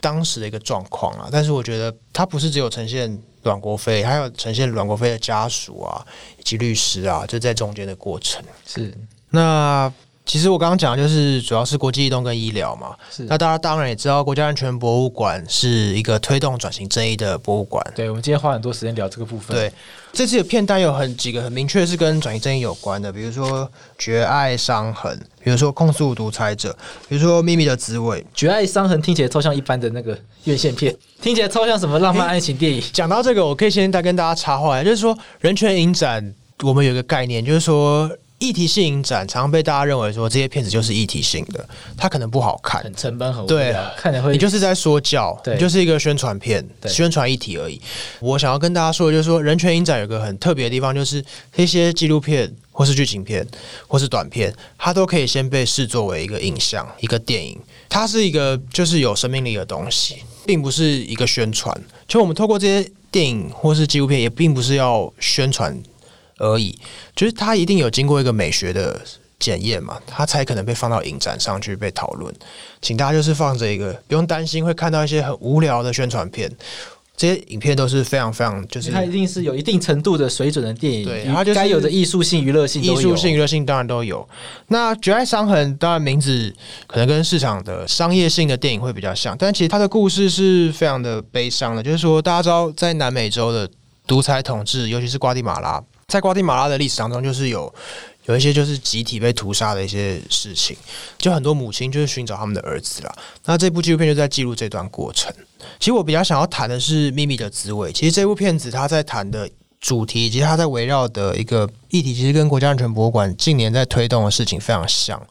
[SPEAKER 1] 当时的一个状况啊。但是我觉得他不是只有呈现阮国飞，还有呈现阮国飞的家属啊，以及律师啊，就在中间的过程。
[SPEAKER 2] 是
[SPEAKER 1] 那。其实我刚刚讲的就是主要是国际移动跟医疗嘛。是。那大家当然也知道，国家安全博物馆是一个推动转型正义的博物馆。
[SPEAKER 2] 对，我们今天花很多时间聊这个部分。
[SPEAKER 1] 对，这次的片单有很几个很明确是跟转型正义有关的，比如说《绝爱伤痕》，比如说《控诉独裁者》，比如说《秘密的滋味》。
[SPEAKER 2] 《绝爱伤痕》听起来超像一般的那个院线片，听起来超像什么浪漫爱情电影。
[SPEAKER 1] 讲到这个，我可以先再跟大家插话，就是说人权影展，我们有一个概念，就是说。议题性影展常常被大家认为说，这些片子就是议题性的，它可能不好看，
[SPEAKER 2] 很成本很
[SPEAKER 1] 对，
[SPEAKER 2] 看着会
[SPEAKER 1] 你就是在说教，
[SPEAKER 2] 对，
[SPEAKER 1] 你就是一个宣传片，宣传议题而已。我想要跟大家说的就是说，人权影展有个很特别的地方，就是这些纪录片或是剧情片或是短片，它都可以先被视作为一个影像、一个电影，它是一个就是有生命力的东西，并不是一个宣传。其实我们透过这些电影或是纪录片，也并不是要宣传而已，就是它一定有经过一个美学的检验嘛，它才可能被放到影展上去被讨论。请大家就是放着一个，不用担心会看到一些很无聊的宣传片。这些影片都是非常非常，就是
[SPEAKER 2] 它一定是有一定程度的水准的电影，
[SPEAKER 1] 对，它就是
[SPEAKER 2] 该有的艺术性、娱乐性、
[SPEAKER 1] 艺术性、娱乐性当然都有。那《绝爱伤痕》当然名字可能跟市场的商业性的电影会比较像，但其实它的故事是非常的悲伤的。就是说，大家知道，在南美洲的独裁统治，尤其是瓜地马拉，在瓜地马拉的历史当中，就是有。有一些就是集体被屠杀的一些事情，就很多母亲就是寻找他们的儿子啦。那这部纪录片就在记录这段过程。其实我比较想要谈的是《秘密的滋味》。其实这部片子它在谈的主题以及它在围绕的一个议题，其实跟国家安全博物馆近年在推动的事情非常像。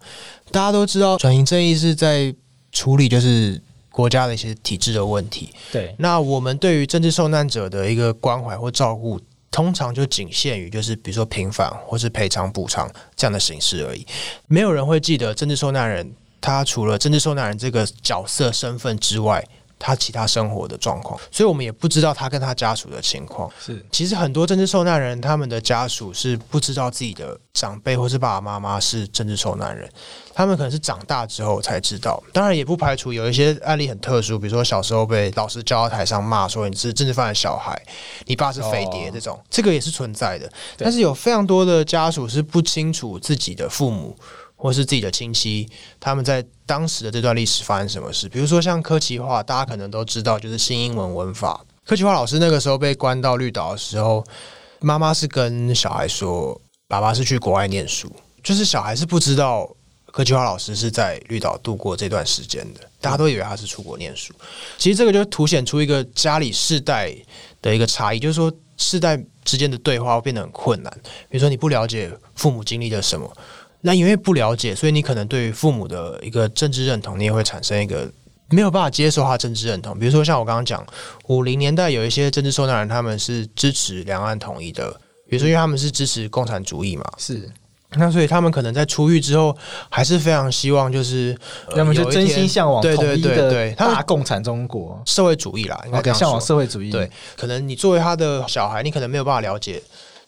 [SPEAKER 1] 大家都知道，转型正义是在处理就是国家的一些体制的问题。
[SPEAKER 2] 对，
[SPEAKER 1] 那我们对于政治受难者的一个关怀或照顾。通常就仅限于就是比如说平反或是赔偿补偿这样的形式而已，没有人会记得政治受难人他除了政治受难人这个角色身份之外，他其他生活的状况，所以我们也不知道他跟他家属的情况。
[SPEAKER 2] 是，
[SPEAKER 1] 其实很多政治受难人他们的家属是不知道自己的长辈或是爸爸妈妈是政治受难人。他们可能是长大之后才知道，当然也不排除有一些案例很特殊，比如说小时候被老师叫到台上骂说你是政治犯的小孩，你爸是飞碟这种，哦、这个也是存在的。但是有非常多的家属是不清楚自己的父母或是自己的亲戚他们在当时的这段历史发生什么事。比如说像柯其华，大家可能都知道，就是新英文文法。柯其华老师那个时候被关到绿岛的时候，妈妈是跟小孩说，爸爸是去国外念书，就是小孩是不知道。柯其华老师是在绿岛度过这段时间的，大家都以为他是出国念书。其实这个就凸显出一个家里世代的一个差异，就是说世代之间的对话会变得很困难。比如说你不了解父母经历了什么，那因为不了解，所以你可能对于父母的一个政治认同，你也会产生一个没有办法接受他政治认同。比如说像我刚刚讲，五零年代有一些政治受难人，他们是支持两岸统一的，比如说因为他们是支持共产主义嘛，
[SPEAKER 2] 是。
[SPEAKER 1] 那所以他们可能在出狱之后，还是非常希望，就是
[SPEAKER 2] 他们就真心向往统一的大共产中国
[SPEAKER 1] 社会主义啦，应该这样说，
[SPEAKER 2] 向往社会主义。
[SPEAKER 1] 对，可能你作为他的小孩，你可能没有办法了解，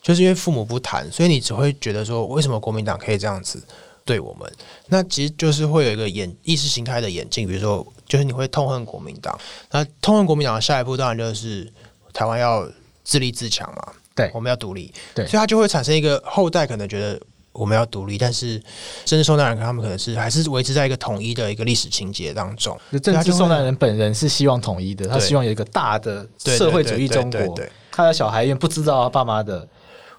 [SPEAKER 1] 就是因为父母不谈，所以你只会觉得说，为什么国民党可以这样子对我们？那其实就是会有一个演意识形态的演进，比如说，就是你会痛恨国民党。那痛恨国民党的下一步，当然就是台湾要自立自强嘛。
[SPEAKER 2] 对，
[SPEAKER 1] 我们要独立。
[SPEAKER 2] 对，
[SPEAKER 1] 所以他就会产生一个后代可能觉得。我们要独立，但是政治受难人他们可能是还是维持在一个统一的一个历史情节当中。
[SPEAKER 2] 政治受难人本人是希望统一的，他希望有一个大的社会主义中国。他的小孩因为不知道他爸妈的，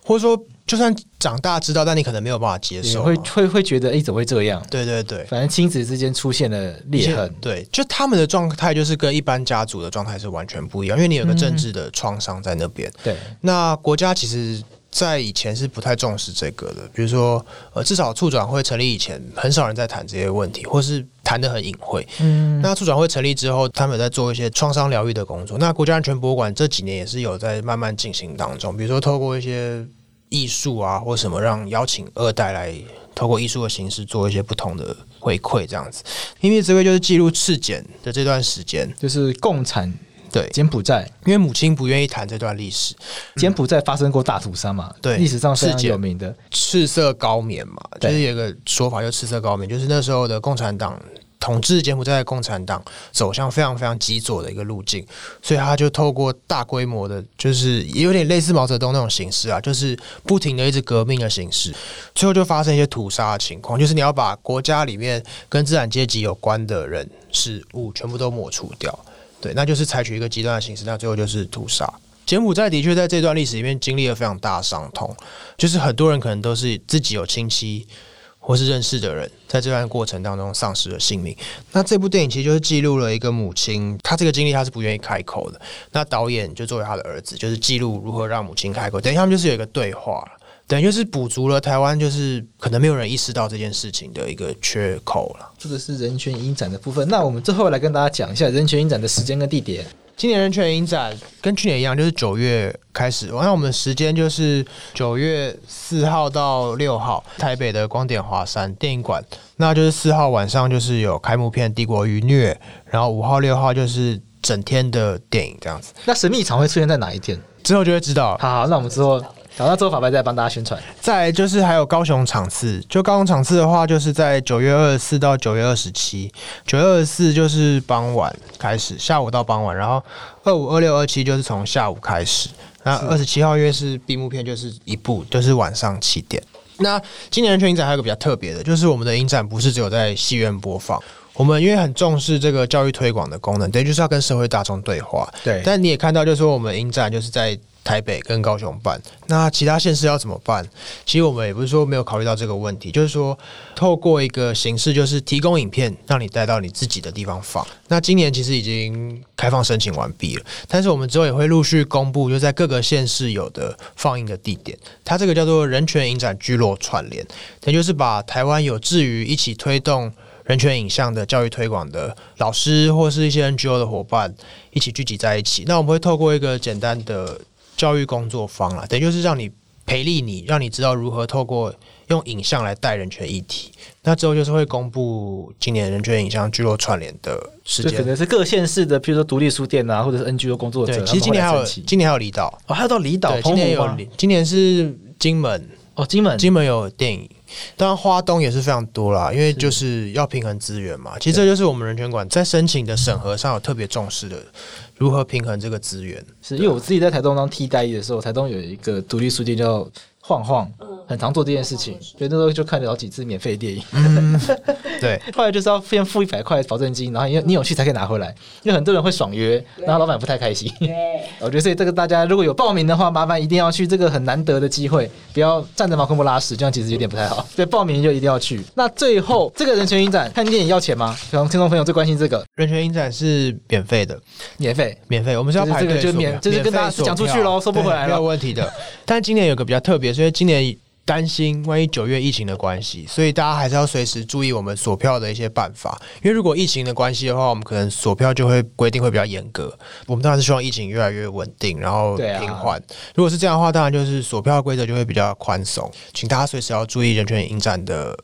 [SPEAKER 1] 或者说就算长大知道，但你可能没有办法接受，
[SPEAKER 2] 会会会觉得哎，怎么会这样？
[SPEAKER 1] 对对对，
[SPEAKER 2] 反正亲子之间出现了裂痕。
[SPEAKER 1] 对，就他们的状态就是跟一般家族的状态是完全不一样，因为你有个政治的创伤在那边。
[SPEAKER 2] 对，
[SPEAKER 1] 那国家其实。在以前是不太重视这个的，比如说，呃，至少促转会成立以前，很少人在谈这些问题，或是谈的很隐晦。嗯，那促转会成立之后，他们有在做一些创伤疗愈的工作。那国家安全博物馆这几年也是有在慢慢进行当中，比如说透过一些艺术啊，或什么，让邀请二代来透过艺术的形式做一些不同的回馈，这样子。因为这位就是记录赤柬的这段时间，
[SPEAKER 2] 就是共产。对，柬埔寨，
[SPEAKER 1] 因为母亲不愿意谈这段历史。
[SPEAKER 2] 柬埔寨发生过大屠杀嘛？对，历史上是有名的
[SPEAKER 1] 赤色高棉嘛，就是有个说法，就赤色高棉，就是那时候的共产党统治柬埔寨共产党走向非常非常极左的一个路径，所以他就透过大规模的，就是也有点类似毛泽东那种形式啊，就是不停的一直革命的形式，最后就发生一些屠杀的情况，就是你要把国家里面跟资产阶级有关的人事物全部都抹除掉。对，那就是采取一个极端的形式，那最后就是屠杀。柬埔寨的确在这段历史里面经历了非常大的伤痛，就是很多人可能都是自己有亲戚或是认识的人，在这段过程当中丧失了性命。那这部电影其实就是记录了一个母亲，她这个经历她是不愿意开口的。那导演就作为他的儿子，就是记录如何让母亲开口。等于他们就是有一个对话。等于就是补足了台湾就是可能没有人意识到这件事情的一个缺口了。
[SPEAKER 2] 这个是人权影展的部分。那我们最后来跟大家讲一下人权影展的时间跟地点。
[SPEAKER 1] 今年人权影展跟去年一样，就是九月开始。那我们时间就是九月四号到六号，台北的光点华山电影馆。那就是四号晚上就是有开幕片《帝国余虐》，然后五号六号就是整天的电影这样子。
[SPEAKER 2] 那神秘场会出现在哪一天？
[SPEAKER 1] 之后就会知道。
[SPEAKER 2] 好，好，那我们之后。然后之后法白再帮大家宣传。
[SPEAKER 1] 再就是还有高雄场次，就高雄场次的话，就是在九月二十四到九月二十七。九月二十四就是傍晚开始，下午到傍晚，然后二五、二六、二七就是从下午开始。那二十七号因为是闭幕片，就是一部，就是晚上七点。那今年的全影展还有个比较特别的，就是我们的影展不是只有在戏院播放，我们因为很重视这个教育推广的功能，等于就是要跟社会大众对话。对。但你也看到，就是说我们影展就是在。台北跟高雄办，那其他县市要怎么办？其实我们也不是说没有考虑到这个问题，就是说透过一个形式，就是提供影片，让你带到你自己的地方放。那今年其实已经开放申请完毕了，但是我们之后也会陆续公布，就在各个县市有的放映的地点。它这个叫做人权影展聚落串联，也就是把台湾有志于一起推动人权影像的教育推广的老师或是一些 NGO 的伙伴一起聚集在一起。那我们会透过一个简单的。教育工作坊啊，等于就是让你培力你，让你知道如何透过用影像来带人权议题。那之后就是会公布今年人权影像聚落串联的时间，
[SPEAKER 2] 可能是各县市的，譬如说独立书店啊，或者是 NGO 工作者。
[SPEAKER 1] 对，其实今年还有，今年还有离岛
[SPEAKER 2] 哦，还有到离岛，
[SPEAKER 1] 今年有，今年是金门
[SPEAKER 2] 哦，金门，
[SPEAKER 1] 金门有电影。当然，花东也是非常多啦，因为就是要平衡资源嘛。其实这就是我们人权馆在申请的审核上有特别重视的。如何平衡这个资源？
[SPEAKER 2] 是因为我自己在台东当替代役的时候，台东有一个独立书店叫晃晃，很常做这件事情，所以那时候就看了好几次免费电影。
[SPEAKER 1] 嗯、对，
[SPEAKER 2] 后来就是要先付一百块保证金，然后因为你有去才可以拿回来，因为很多人会爽约，然后老板不太开心。我觉得所以这个大家如果有报名的话，麻烦一定要去，这个很难得的机会，不要站着茅坑不拉屎，这样其实有点不太好。所以，报名就一定要去。那最后这个人权影展看电影要钱吗？可能听众朋友最关心这个。
[SPEAKER 1] 人权影展是免费的，
[SPEAKER 2] 免费，
[SPEAKER 1] 免费。我们是要排队，
[SPEAKER 2] 就免，就是跟大家讲出去喽，收不回来了，
[SPEAKER 1] 没有问题的。但今年有个比较特别，所以今年。担心万一九月疫情的关系，所以大家还是要随时注意我们锁票的一些办法。因为如果疫情的关系的话，我们可能锁票就会规定会比较严格。我们当然是希望疫情越来越稳定，然后平缓。啊、如果是这样的话，当然就是锁票规则就会比较宽松。请大家随时要注意人权影战的。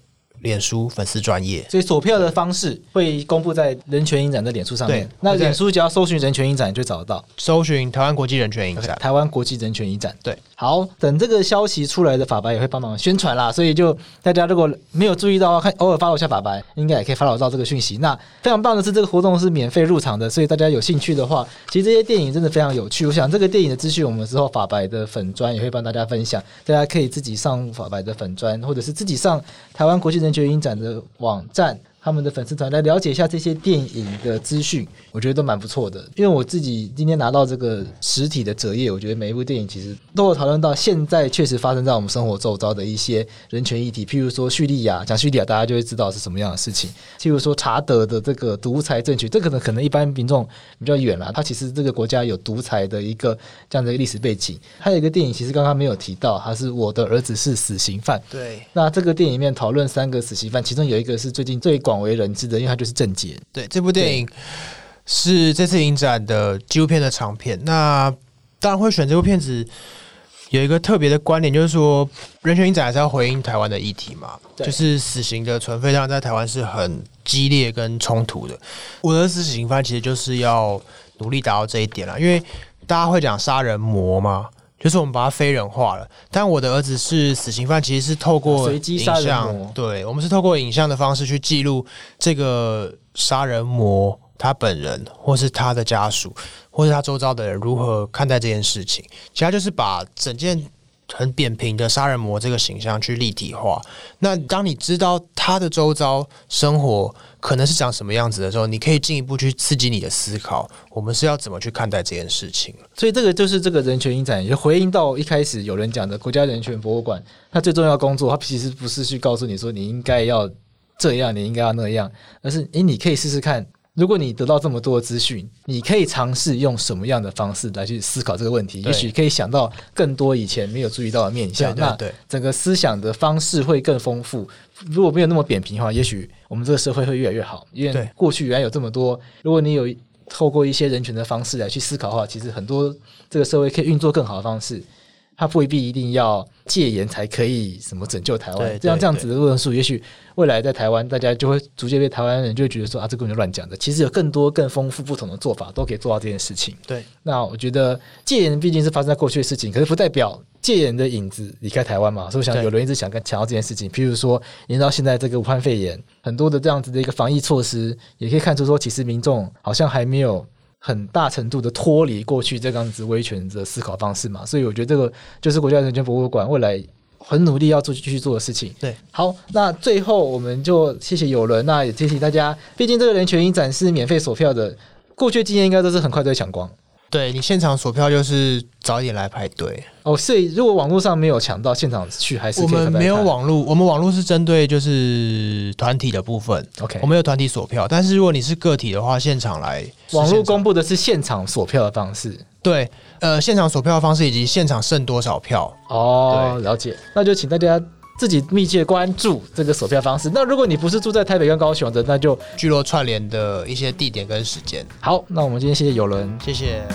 [SPEAKER 1] 脸书粉丝专业，
[SPEAKER 2] 所以锁票的方式会公布在人权影展的脸书上面。那脸书只要搜寻人权影展，就找得到。
[SPEAKER 1] 搜寻台湾国际人权影展，
[SPEAKER 2] 台湾国际人权影展。
[SPEAKER 1] 对，
[SPEAKER 2] 好，等这个消息出来的法白也会帮忙宣传啦。所以就大家如果没有注意到，看偶尔 follow 一下法白，应该也可以 follow 到这个讯息。那非常棒的是，这个活动是免费入场的，所以大家有兴趣的话，其实这些电影真的非常有趣。我想这个电影的资讯，我们之后法白的粉砖也会帮大家分享，大家可以自己上法白的粉砖，或者是自己上台湾国际人权影展的。网站。他们的粉丝团来了解一下这些电影的资讯，我觉得都蛮不错的。因为我自己今天拿到这个实体的折页，我觉得每一部电影其实都有讨论到现在确实发生在我们生活周遭的一些人权议题。譬如说叙利亚，讲叙利亚大家就会知道是什么样的事情。譬如说查德的这个独裁政权，这可能可能一般民众比较远了。他其实这个国家有独裁的一个这样的历史背景。还有一个电影，其实刚刚没有提到，他是我的儿子是死刑犯。
[SPEAKER 1] 对，
[SPEAKER 2] 那这个电影里面讨论三个死刑犯，其中有一个是最近最广。广为人知的，因为它就是正解。
[SPEAKER 1] 对，这部电影是这次影展的纪录片的长片。那当然会选这部片子，有一个特别的观点，就是说人权影展还是要回应台湾的议题嘛。就是死刑的存废，当然在台湾是很激烈跟冲突的。我的死刑犯其实就是要努力达到这一点了，因为大家会讲杀人魔嘛。就是我们把它非人化了，但我的儿子是死刑犯，其实是透过影像，对，我们是透过影像的方式去记录这个杀人魔他本人，或是他的家属，或是他周遭的人如何看待这件事情。其他就是把整件。很扁平的杀人魔这个形象去立体化。那当你知道他的周遭生活可能是长什么样子的时候，你可以进一步去刺激你的思考。我们是要怎么去看待这件事情？
[SPEAKER 2] 所以这个就是这个人权影展，也回应到一开始有人讲的国家人权博物馆，它最重要工作，它其实不是去告诉你说你应该要这样，你应该要那样，而是诶，你可以试试看。如果你得到这么多资讯，你可以尝试用什么样的方式来去思考这个问题？也许可以想到更多以前没有注意到的面向。那整个思想的方式会更丰富。如果没有那么扁平的话，也许我们这个社会会越来越好。因为过去原来有这么多，如果你有透过一些人权的方式来去思考的话，其实很多这个社会可以运作更好的方式。他未必一定要戒严才可以什么拯救台
[SPEAKER 1] 湾。
[SPEAKER 2] 这样这样子的论述，也许未来在台湾，大家就会逐渐被台湾人就会觉得说啊，这个人乱讲的。其实有更多更丰富不同的做法，都可以做到这件事情。
[SPEAKER 1] 对，
[SPEAKER 2] 那我觉得戒严毕竟是发生在过去的事情，可是不代表戒严的影子离开台湾嘛。所以我想有人一直想跟强调这件事情，譬如说，延到现在这个武汉肺炎，很多的这样子的一个防疫措施，也可以看出说，其实民众好像还没有。很大程度的脱离过去这样子威权的思考方式嘛，所以我觉得这个就是国家人权博物馆未来很努力要做继续做的事情。
[SPEAKER 1] 对，
[SPEAKER 2] 好，那最后我们就谢谢友伦，那也谢谢大家。毕竟这个人权影展是免费索票的，过去经验应该都是很快都会抢光。
[SPEAKER 1] 对，你现场锁票就是早一点来排队
[SPEAKER 2] 哦，所以如果网络上没有抢到，现场去还是可以
[SPEAKER 1] 我们没有网络，我们网络是针对就是团体的部分。
[SPEAKER 2] OK，
[SPEAKER 1] 我们有团体锁票，但是如果你是个体的话，现场来
[SPEAKER 2] 网络公布的是现场锁票的方式。
[SPEAKER 1] 对，呃，现场锁票的方式以及现场剩多少票。
[SPEAKER 2] 哦，了解，那就请大家。自己密切关注这个售票方式。那如果你不是住在台北跟高雄的，那就
[SPEAKER 1] 聚落串联的一些地点跟时间。
[SPEAKER 2] 好，那我们今天谢谢友伦，
[SPEAKER 1] 谢谢。